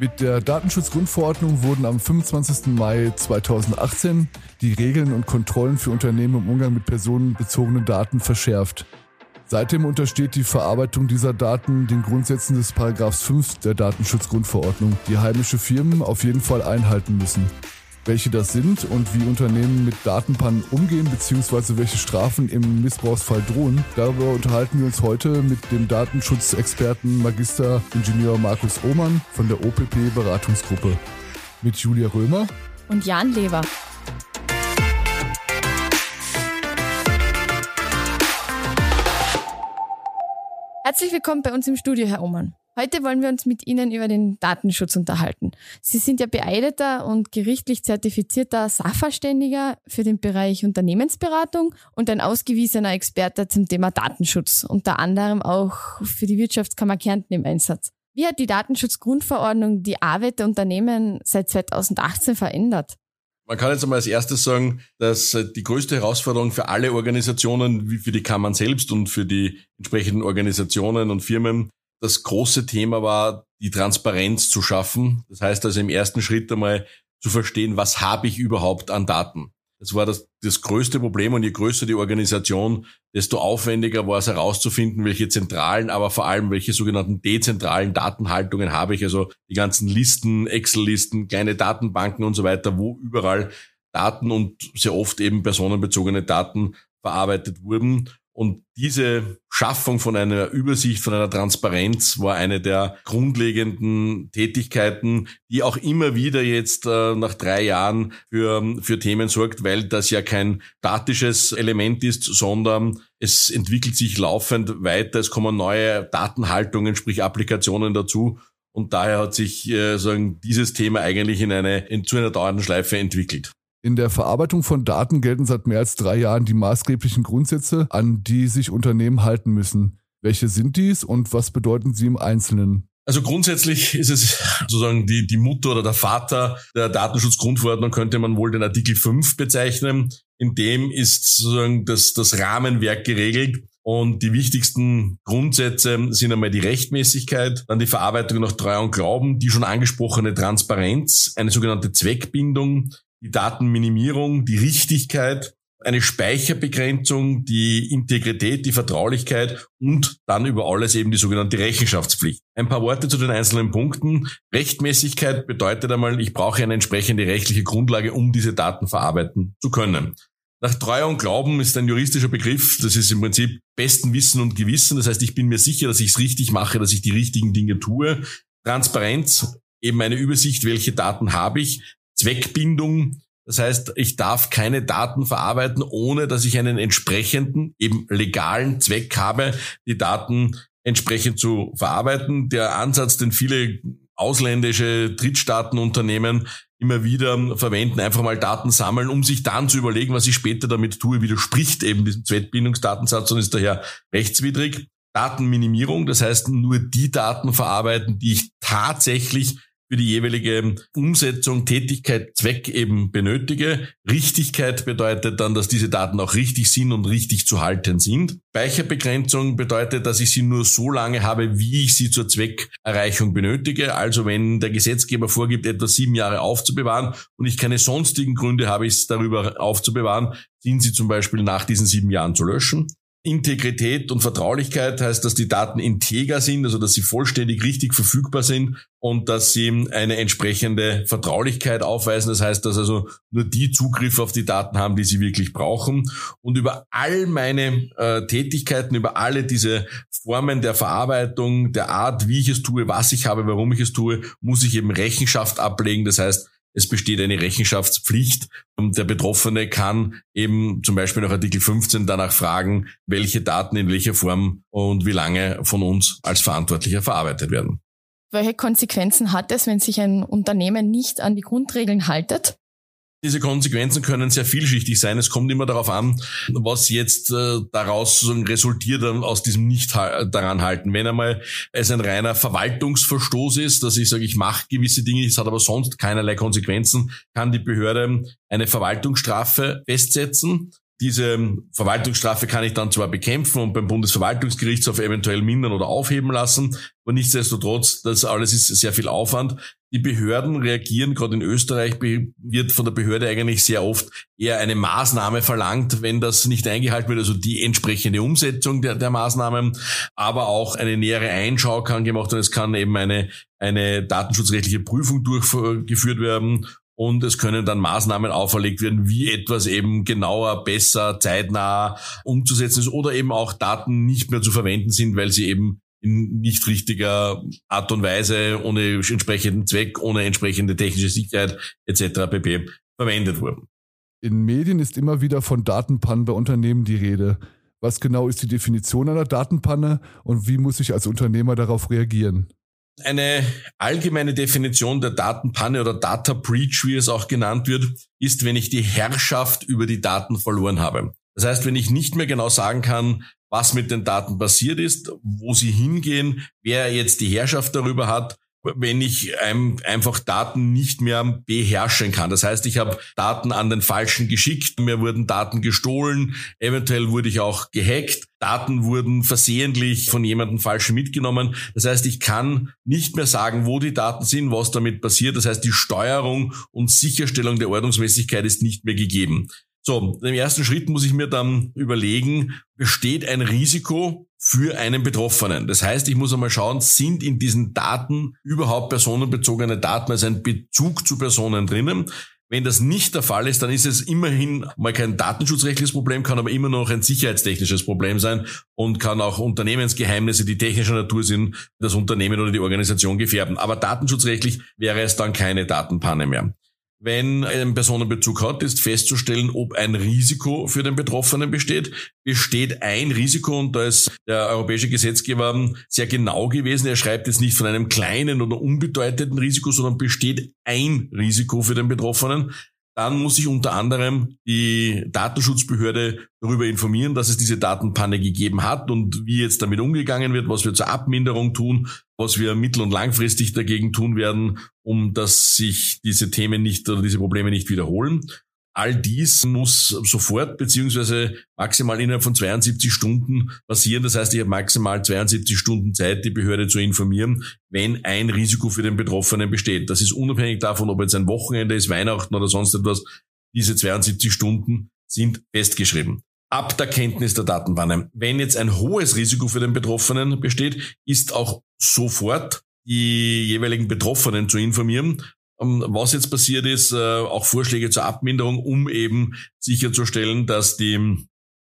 Mit der Datenschutzgrundverordnung wurden am 25. Mai 2018 die Regeln und Kontrollen für Unternehmen im Umgang mit personenbezogenen Daten verschärft. Seitdem untersteht die Verarbeitung dieser Daten den Grundsätzen des Paragraphs 5 der Datenschutzgrundverordnung, die heimische Firmen auf jeden Fall einhalten müssen. Welche das sind und wie Unternehmen mit Datenpannen umgehen bzw. welche Strafen im Missbrauchsfall drohen, darüber unterhalten wir uns heute mit dem Datenschutzexperten Magister Ingenieur Markus Ohmann von der OPP Beratungsgruppe. Mit Julia Römer und Jan Lever. Herzlich willkommen bei uns im Studio, Herr Oman. Heute wollen wir uns mit Ihnen über den Datenschutz unterhalten. Sie sind ja beeideter und gerichtlich zertifizierter Sachverständiger für den Bereich Unternehmensberatung und ein ausgewiesener Experte zum Thema Datenschutz, unter anderem auch für die Wirtschaftskammer Kärnten im Einsatz. Wie hat die Datenschutzgrundverordnung die Arbeit der Unternehmen seit 2018 verändert? Man kann jetzt einmal als erstes sagen, dass die größte Herausforderung für alle Organisationen, wie für die Kammern selbst und für die entsprechenden Organisationen und Firmen, das große Thema war, die Transparenz zu schaffen. Das heißt also im ersten Schritt einmal zu verstehen, was habe ich überhaupt an Daten. Das war das, das größte Problem und je größer die Organisation, desto aufwendiger war es herauszufinden, welche zentralen, aber vor allem welche sogenannten dezentralen Datenhaltungen habe ich, also die ganzen Listen, Excel-Listen, kleine Datenbanken und so weiter, wo überall Daten und sehr oft eben personenbezogene Daten verarbeitet wurden. Und diese Schaffung von einer Übersicht, von einer Transparenz war eine der grundlegenden Tätigkeiten, die auch immer wieder jetzt äh, nach drei Jahren für, für Themen sorgt, weil das ja kein statisches Element ist, sondern es entwickelt sich laufend weiter. Es kommen neue Datenhaltungen, sprich Applikationen dazu. Und daher hat sich äh, sagen, dieses Thema eigentlich in eine, in, zu einer dauernden Schleife entwickelt. In der Verarbeitung von Daten gelten seit mehr als drei Jahren die maßgeblichen Grundsätze, an die sich Unternehmen halten müssen. Welche sind dies und was bedeuten sie im Einzelnen? Also grundsätzlich ist es sozusagen die, die Mutter oder der Vater der Datenschutzgrundverordnung, könnte man wohl den Artikel 5 bezeichnen. In dem ist sozusagen das, das Rahmenwerk geregelt. Und die wichtigsten Grundsätze sind einmal die Rechtmäßigkeit, dann die Verarbeitung nach Treu und Glauben, die schon angesprochene Transparenz, eine sogenannte Zweckbindung, die Datenminimierung, die Richtigkeit, eine Speicherbegrenzung, die Integrität, die Vertraulichkeit und dann über alles eben die sogenannte Rechenschaftspflicht. Ein paar Worte zu den einzelnen Punkten. Rechtmäßigkeit bedeutet einmal, ich brauche eine entsprechende rechtliche Grundlage, um diese Daten verarbeiten zu können. Nach Treuer und Glauben ist ein juristischer Begriff, das ist im Prinzip besten Wissen und Gewissen. Das heißt, ich bin mir sicher, dass ich es richtig mache, dass ich die richtigen Dinge tue. Transparenz, eben eine Übersicht, welche Daten habe ich. Zweckbindung. Das heißt, ich darf keine Daten verarbeiten, ohne dass ich einen entsprechenden, eben legalen Zweck habe, die Daten entsprechend zu verarbeiten. Der Ansatz, den viele ausländische Drittstaatenunternehmen immer wieder verwenden, einfach mal Daten sammeln, um sich dann zu überlegen, was ich später damit tue, widerspricht eben diesem Zweckbindungsdatensatz und ist daher rechtswidrig. Datenminimierung, das heißt nur die Daten verarbeiten, die ich tatsächlich für die jeweilige Umsetzung, Tätigkeit, Zweck eben benötige. Richtigkeit bedeutet dann, dass diese Daten auch richtig sind und richtig zu halten sind. Speicherbegrenzung bedeutet, dass ich sie nur so lange habe, wie ich sie zur Zweckerreichung benötige. Also wenn der Gesetzgeber vorgibt, etwa sieben Jahre aufzubewahren und ich keine sonstigen Gründe habe, es darüber aufzubewahren, sind sie zum Beispiel nach diesen sieben Jahren zu löschen. Integrität und Vertraulichkeit heißt, dass die Daten integer sind, also dass sie vollständig richtig verfügbar sind und dass sie eine entsprechende Vertraulichkeit aufweisen. Das heißt, dass also nur die Zugriff auf die Daten haben, die sie wirklich brauchen. Und über all meine äh, Tätigkeiten, über alle diese Formen der Verarbeitung, der Art, wie ich es tue, was ich habe, warum ich es tue, muss ich eben Rechenschaft ablegen. Das heißt, es besteht eine Rechenschaftspflicht und der Betroffene kann eben zum Beispiel nach Artikel 15 danach fragen, welche Daten in welcher Form und wie lange von uns als Verantwortlicher verarbeitet werden. Welche Konsequenzen hat es, wenn sich ein Unternehmen nicht an die Grundregeln haltet? Diese Konsequenzen können sehr vielschichtig sein. Es kommt immer darauf an, was jetzt äh, daraus resultiert aus diesem nicht daran halten. Wenn einmal es ein reiner Verwaltungsverstoß ist, dass ich sage, ich mache gewisse Dinge, es hat aber sonst keinerlei Konsequenzen, kann die Behörde eine Verwaltungsstrafe festsetzen. Diese Verwaltungsstrafe kann ich dann zwar bekämpfen und beim Bundesverwaltungsgerichtshof eventuell mindern oder aufheben lassen, aber nichtsdestotrotz, das alles ist sehr viel Aufwand. Die Behörden reagieren, gerade in Österreich wird von der Behörde eigentlich sehr oft eher eine Maßnahme verlangt, wenn das nicht eingehalten wird, also die entsprechende Umsetzung der, der Maßnahmen, aber auch eine nähere Einschau kann gemacht werden. Es kann eben eine, eine datenschutzrechtliche Prüfung durchgeführt werden und es können dann Maßnahmen auferlegt werden, wie etwas eben genauer, besser, zeitnah umzusetzen ist oder eben auch Daten nicht mehr zu verwenden sind, weil sie eben in nicht richtiger Art und Weise, ohne entsprechenden Zweck, ohne entsprechende technische Sicherheit etc. pp. verwendet wurden. In Medien ist immer wieder von Datenpannen bei Unternehmen die Rede. Was genau ist die Definition einer Datenpanne und wie muss ich als Unternehmer darauf reagieren? Eine allgemeine Definition der Datenpanne oder Data Breach, wie es auch genannt wird, ist, wenn ich die Herrschaft über die Daten verloren habe. Das heißt, wenn ich nicht mehr genau sagen kann, was mit den Daten passiert ist, wo sie hingehen, wer jetzt die Herrschaft darüber hat, wenn ich einfach Daten nicht mehr beherrschen kann. Das heißt, ich habe Daten an den Falschen geschickt, mir wurden Daten gestohlen, eventuell wurde ich auch gehackt, Daten wurden versehentlich von jemandem falsch mitgenommen. Das heißt, ich kann nicht mehr sagen, wo die Daten sind, was damit passiert. Das heißt, die Steuerung und Sicherstellung der Ordnungsmäßigkeit ist nicht mehr gegeben. So, im ersten Schritt muss ich mir dann überlegen, besteht ein Risiko für einen Betroffenen. Das heißt, ich muss einmal schauen, sind in diesen Daten überhaupt personenbezogene Daten, also ein Bezug zu Personen drinnen. Wenn das nicht der Fall ist, dann ist es immerhin mal kein datenschutzrechtliches Problem, kann aber immer noch ein sicherheitstechnisches Problem sein und kann auch Unternehmensgeheimnisse, die technischer Natur sind, das Unternehmen oder die Organisation gefährden. Aber datenschutzrechtlich wäre es dann keine Datenpanne mehr wenn ein Personenbezug hat, ist festzustellen, ob ein Risiko für den Betroffenen besteht. Besteht ein Risiko und da ist der europäische Gesetzgeber sehr genau gewesen. Er schreibt jetzt nicht von einem kleinen oder unbedeutenden Risiko, sondern besteht ein Risiko für den Betroffenen dann muss sich unter anderem die Datenschutzbehörde darüber informieren, dass es diese Datenpanne gegeben hat und wie jetzt damit umgegangen wird, was wir zur Abminderung tun, was wir mittel- und langfristig dagegen tun werden, um dass sich diese Themen nicht oder diese Probleme nicht wiederholen. All dies muss sofort beziehungsweise maximal innerhalb von 72 Stunden passieren. Das heißt, ich habe maximal 72 Stunden Zeit, die Behörde zu informieren, wenn ein Risiko für den Betroffenen besteht. Das ist unabhängig davon, ob jetzt ein Wochenende ist, Weihnachten oder sonst etwas. Diese 72 Stunden sind festgeschrieben. Ab der Kenntnis der Datenbanne. Wenn jetzt ein hohes Risiko für den Betroffenen besteht, ist auch sofort die jeweiligen Betroffenen zu informieren was jetzt passiert ist, äh, auch Vorschläge zur Abminderung, um eben sicherzustellen, dass die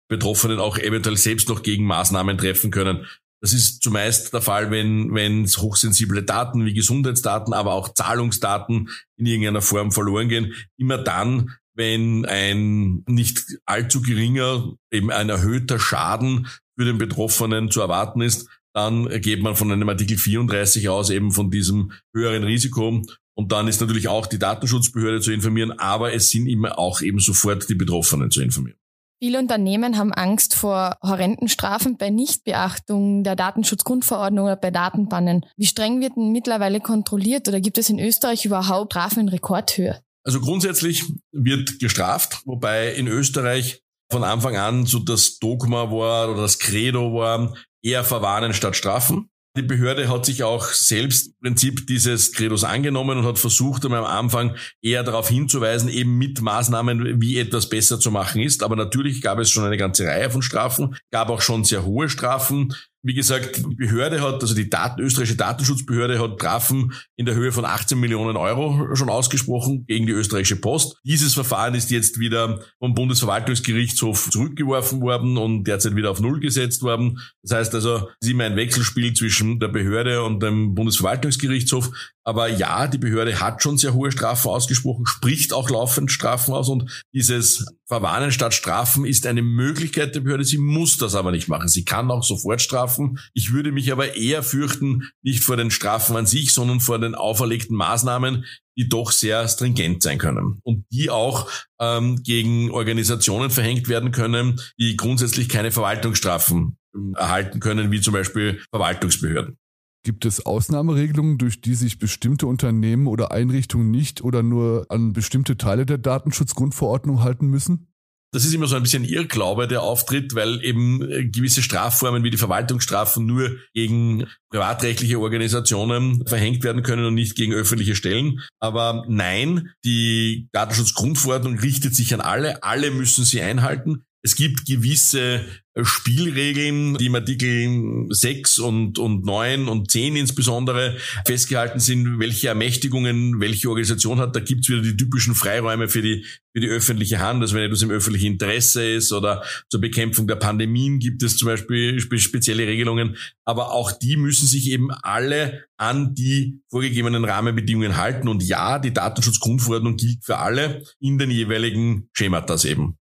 Betroffenen auch eventuell selbst noch Gegenmaßnahmen treffen können. Das ist zumeist der Fall, wenn, wenn hochsensible Daten wie Gesundheitsdaten, aber auch Zahlungsdaten in irgendeiner Form verloren gehen. Immer dann, wenn ein nicht allzu geringer, eben ein erhöhter Schaden für den Betroffenen zu erwarten ist, dann geht man von einem Artikel 34 aus, eben von diesem höheren Risiko und dann ist natürlich auch die Datenschutzbehörde zu informieren, aber es sind immer auch eben sofort die Betroffenen zu informieren. Viele Unternehmen haben Angst vor horrenden Strafen bei Nichtbeachtung der Datenschutzgrundverordnung oder bei Datenbannen. Wie streng wird denn mittlerweile kontrolliert oder gibt es in Österreich überhaupt Strafen in Rekordhöhe? Also grundsätzlich wird gestraft, wobei in Österreich von Anfang an so das Dogma war oder das Credo war, eher verwarnen statt strafen. Die Behörde hat sich auch selbst im Prinzip dieses Credos angenommen und hat versucht, am Anfang eher darauf hinzuweisen, eben mit Maßnahmen, wie etwas besser zu machen ist. Aber natürlich gab es schon eine ganze Reihe von Strafen, gab auch schon sehr hohe Strafen. Wie gesagt, die Behörde hat, also die Daten, österreichische Datenschutzbehörde hat Strafen in der Höhe von 18 Millionen Euro schon ausgesprochen gegen die österreichische Post. Dieses Verfahren ist jetzt wieder vom Bundesverwaltungsgerichtshof zurückgeworfen worden und derzeit wieder auf Null gesetzt worden. Das heißt also, es ist immer ein Wechselspiel zwischen der Behörde und dem Bundesverwaltungsgerichtshof. Aber ja, die Behörde hat schon sehr hohe Strafen ausgesprochen, spricht auch laufend Strafen aus und dieses Verwarnen statt Strafen ist eine Möglichkeit der Behörde. Sie muss das aber nicht machen. Sie kann auch sofort strafen. Ich würde mich aber eher fürchten, nicht vor den Strafen an sich, sondern vor den auferlegten Maßnahmen, die doch sehr stringent sein können und die auch ähm, gegen Organisationen verhängt werden können, die grundsätzlich keine Verwaltungsstrafen erhalten können, wie zum Beispiel Verwaltungsbehörden. Gibt es Ausnahmeregelungen, durch die sich bestimmte Unternehmen oder Einrichtungen nicht oder nur an bestimmte Teile der Datenschutzgrundverordnung halten müssen? Das ist immer so ein bisschen Irrglaube, der auftritt, weil eben äh, gewisse Strafformen wie die Verwaltungsstrafen nur gegen privatrechtliche Organisationen verhängt werden können und nicht gegen öffentliche Stellen. Aber nein, die Datenschutzgrundverordnung richtet sich an alle. Alle müssen sie einhalten. Es gibt gewisse äh, Spielregeln, die im Artikel 6 und, und 9 und 10 insbesondere festgehalten sind, welche Ermächtigungen welche Organisation hat. Da gibt's wieder die typischen Freiräume für die, für die öffentliche Hand, also wenn etwas im öffentlichen Interesse ist oder zur Bekämpfung der Pandemien gibt es zum Beispiel spezielle Regelungen. Aber auch die müssen sich eben alle an die vorgegebenen Rahmenbedingungen halten. Und ja, die Datenschutzgrundverordnung gilt für alle in den jeweiligen Schematas eben.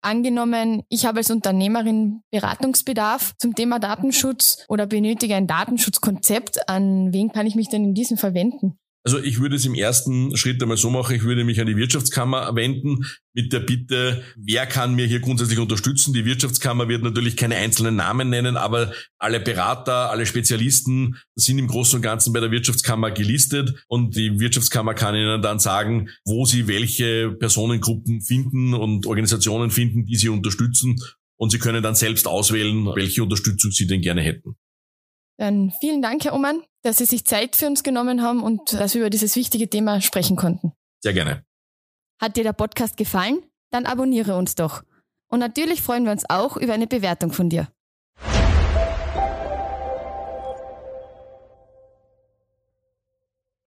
Angenommen, ich habe als Unternehmerin Beratungsbedarf zum Thema Datenschutz oder benötige ein Datenschutzkonzept. An wen kann ich mich denn in diesem verwenden? Also ich würde es im ersten Schritt einmal so machen, ich würde mich an die Wirtschaftskammer wenden mit der Bitte, wer kann mir hier grundsätzlich unterstützen. Die Wirtschaftskammer wird natürlich keine einzelnen Namen nennen, aber alle Berater, alle Spezialisten sind im Großen und Ganzen bei der Wirtschaftskammer gelistet und die Wirtschaftskammer kann Ihnen dann sagen, wo Sie welche Personengruppen finden und Organisationen finden, die Sie unterstützen und Sie können dann selbst auswählen, welche Unterstützung Sie denn gerne hätten. Dann vielen Dank, Herr Oman, dass Sie sich Zeit für uns genommen haben und dass wir über dieses wichtige Thema sprechen konnten. Sehr gerne. Hat dir der Podcast gefallen? Dann abonniere uns doch. Und natürlich freuen wir uns auch über eine Bewertung von dir.